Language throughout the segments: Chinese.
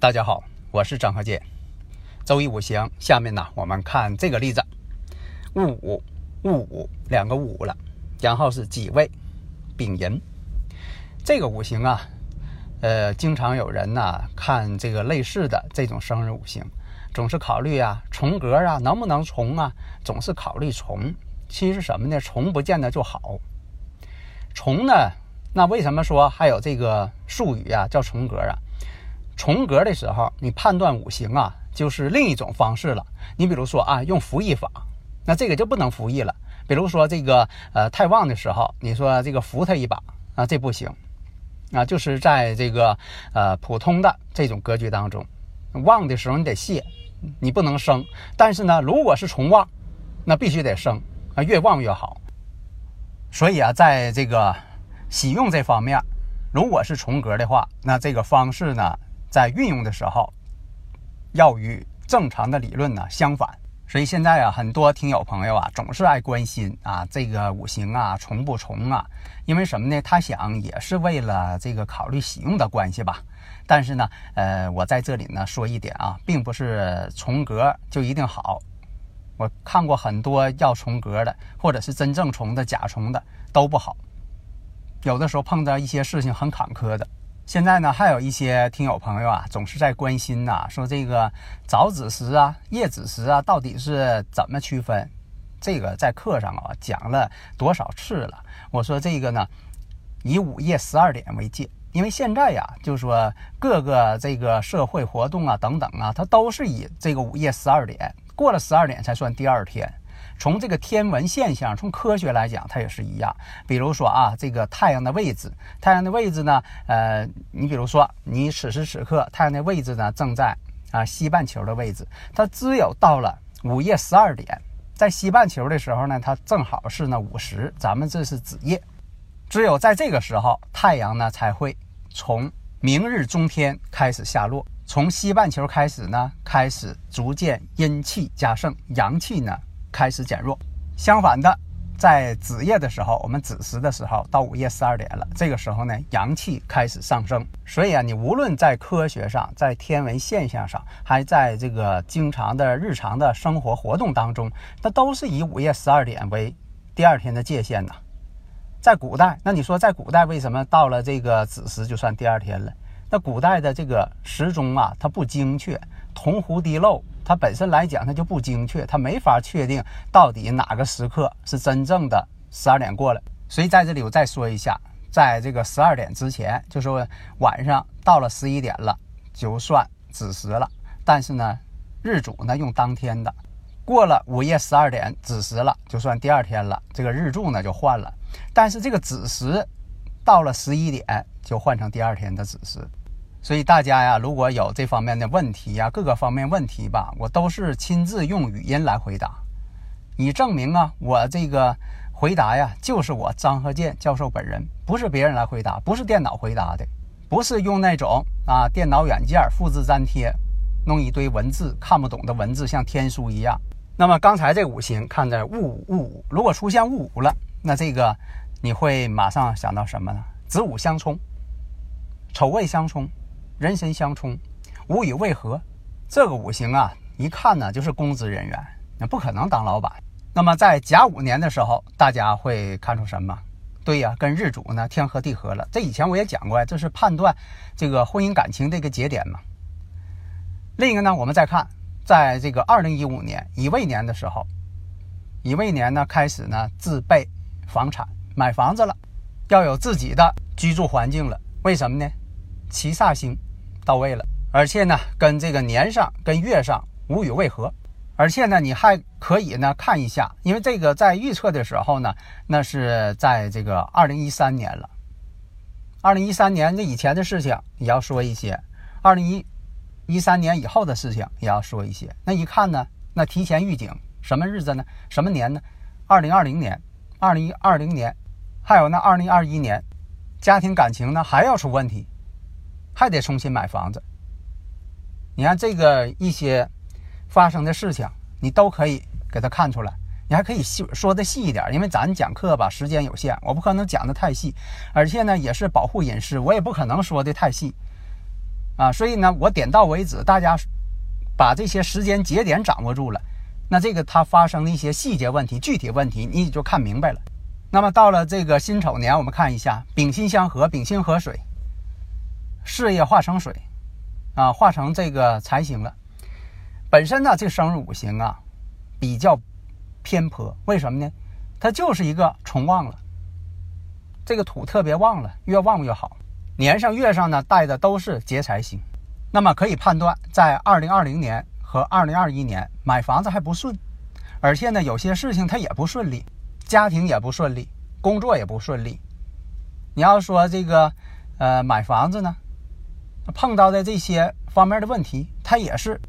大家好，我是张和建。周一五行，下面呢，我们看这个例子：戊午、戊午两个午了，然后是己未、丙寅。这个五行啊，呃，经常有人呢看这个类似的这种生日五行，总是考虑啊重格啊能不能重啊，总是考虑重。其实什么呢？重不见得就好。重呢，那为什么说还有这个术语啊叫重格啊？重格的时候，你判断五行啊，就是另一种方式了。你比如说啊，用服役法，那这个就不能服役了。比如说这个呃太旺的时候，你说这个扶他一把啊，这不行啊。就是在这个呃普通的这种格局当中，旺的时候你得泄，你不能生。但是呢，如果是重旺，那必须得生啊，越旺越好。所以啊，在这个喜用这方面，如果是重格的话，那这个方式呢？在运用的时候，要与正常的理论呢相反。所以现在啊，很多听友朋友啊，总是爱关心啊这个五行啊重不重啊？因为什么呢？他想也是为了这个考虑喜用的关系吧。但是呢，呃，我在这里呢说一点啊，并不是重格就一定好。我看过很多要重格的，或者是真正重的、假重的都不好。有的时候碰到一些事情很坎坷的。现在呢，还有一些听友朋友啊，总是在关心呐，说这个早子时啊、夜子时啊，到底是怎么区分？这个在课上啊讲了多少次了？我说这个呢，以午夜十二点为界，因为现在呀，就说各个这个社会活动啊等等啊，它都是以这个午夜十二点过了十二点才算第二天。从这个天文现象，从科学来讲，它也是一样。比如说啊，这个太阳的位置，太阳的位置呢，呃，你比如说，你此时此刻太阳的位置呢，正在啊西半球的位置，它只有到了午夜十二点，在西半球的时候呢，它正好是呢午时，咱们这是子夜，只有在这个时候，太阳呢才会从明日中天开始下落，从西半球开始呢，开始逐渐阴气加盛，阳气呢。开始减弱，相反的，在子夜的时候，我们子时的时候，到午夜十二点了，这个时候呢，阳气开始上升。所以啊，你无论在科学上，在天文现象上，还在这个经常的日常的生活活动当中，它都是以午夜十二点为第二天的界限呐。在古代，那你说在古代为什么到了这个子时就算第二天了？那古代的这个时钟啊，它不精确，铜壶滴漏。它本身来讲，它就不精确，它没法确定到底哪个时刻是真正的十二点过了。所以在这里我再说一下，在这个十二点之前，就说晚上到了十一点了，就算子时了。但是呢，日主呢用当天的，过了午夜十二点子时了，就算第二天了。这个日柱呢就换了，但是这个子时到了十一点就换成第二天的子时。所以大家呀，如果有这方面的问题呀，各个方面问题吧，我都是亲自用语音来回答，以证明啊，我这个回答呀，就是我张鹤建教授本人，不是别人来回答，不是电脑回答的，不是用那种啊电脑软件复制粘贴，弄一堆文字看不懂的文字，像天书一样。那么刚才这五行看着戊午戊午，如果出现戊午了，那这个你会马上想到什么呢？子午相冲，丑未相冲。人神相冲，无以为何，这个五行啊，一看呢就是公职人员，那不可能当老板。那么在甲午年的时候，大家会看出什么？对呀，跟日主呢天合地合了。这以前我也讲过呀，这是判断这个婚姻感情的一个节点嘛。另一个呢，我们再看，在这个二零一五年乙未年的时候，乙未年呢开始呢自备房产，买房子了，要有自己的居住环境了。为什么呢？七煞星。到位了，而且呢，跟这个年上跟月上无与为合，而且呢，你还可以呢看一下，因为这个在预测的时候呢，那是在这个二零一三年了。二零一三年这以前的事情也要说一些，二零一一三年以后的事情也要说一些。那一看呢，那提前预警什么日子呢？什么年呢？二零二零年、二零二零年，还有那二零二一年，家庭感情呢还要出问题，还得重新买房子。你看这个一些。发生的事情，你都可以给他看出来。你还可以细说的细一点，因为咱讲课吧，时间有限，我不可能讲的太细，而且呢，也是保护隐私，我也不可能说的太细啊。所以呢，我点到为止，大家把这些时间节点掌握住了，那这个它发生的一些细节问题、具体问题，你就看明白了。那么到了这个辛丑年，我们看一下丙辛相合，丙辛合水，事业化成水啊，化成这个财星了。本身呢，这生日五行啊，比较偏颇。为什么呢？它就是一个重旺了，这个土特别旺了，越旺越好。年上月上呢带的都是劫财星，那么可以判断，在二零二零年和二零二一年买房子还不顺，而且呢有些事情它也不顺利，家庭也不顺利，工作也不顺利。你要说这个呃买房子呢，碰到的这些方面的问题，它也是。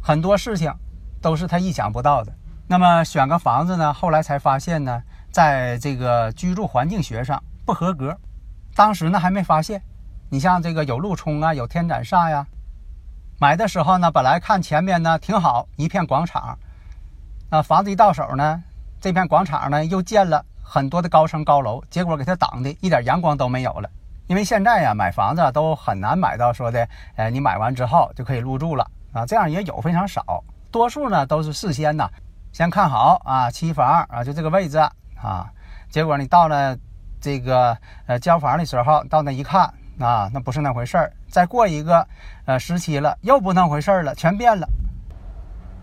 很多事情都是他意想不到的。那么选个房子呢？后来才发现呢，在这个居住环境学上不合格。当时呢还没发现。你像这个有路冲啊，有天斩煞呀。买的时候呢，本来看前面呢挺好，一片广场。啊，房子一到手呢，这片广场呢又建了很多的高层高楼，结果给它挡的一点阳光都没有了。因为现在呀，买房子都很难买到说的，呃，你买完之后就可以入住了。啊，这样也有非常少，多数呢都是事先呢先看好啊，期房啊，就这个位置啊，结果你到了这个呃交房的时候，到那一看啊，那不是那回事儿。再过一个呃时期了，又不那回事儿了，全变了。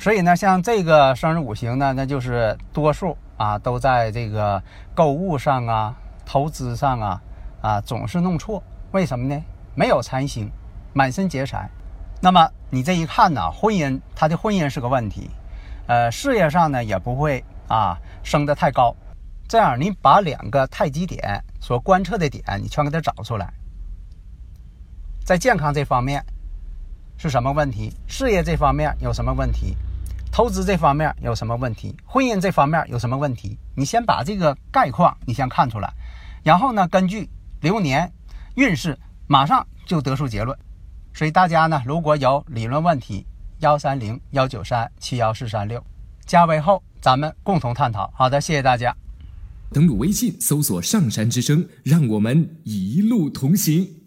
所以呢，像这个生日五行呢，那就是多数啊都在这个购物上啊、投资上啊啊总是弄错。为什么呢？没有财星，满身劫财。那么你这一看呢，婚姻他的婚姻是个问题，呃，事业上呢也不会啊升得太高。这样你把两个太极点所观测的点，你全给他找出来。在健康这方面是什么问题？事业这方面有什么问题？投资这方面有什么问题？婚姻这方面有什么问题？你先把这个概况你先看出来，然后呢，根据流年运势，马上就得出结论。所以大家呢，如果有理论问题，幺三零幺九三七幺四三六，加微后，咱们共同探讨。好的，谢谢大家。登录微信，搜索“上山之声”，让我们一路同行。